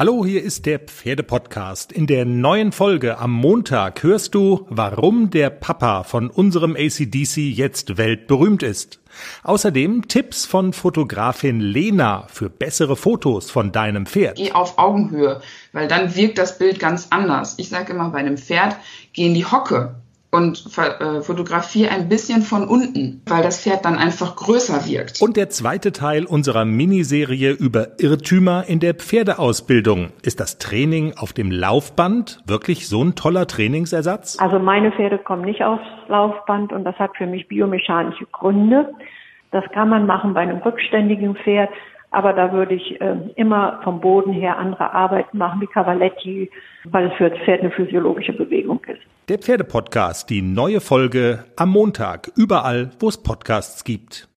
Hallo, hier ist der Pferdepodcast. In der neuen Folge am Montag hörst du, warum der Papa von unserem ACDC jetzt weltberühmt ist. Außerdem Tipps von Fotografin Lena für bessere Fotos von deinem Pferd. Geh auf Augenhöhe, weil dann wirkt das Bild ganz anders. Ich sage immer, bei einem Pferd geh in die Hocke und äh, fotografiere ein bisschen von unten, weil das Pferd dann einfach größer wirkt. Und der zweite Teil unserer Miniserie über Irrtümer in der Pferdeausbildung. Ist das Training auf dem Laufband wirklich so ein toller Trainingsersatz? Also meine Pferde kommen nicht aufs Laufband und das hat für mich biomechanische Gründe. Das kann man machen bei einem rückständigen Pferd. Aber da würde ich äh, immer vom Boden her andere Arbeiten machen wie Cavaletti, weil es für das Pferd eine physiologische Bewegung ist. Der Pferdepodcast, die neue Folge am Montag, überall, wo es Podcasts gibt.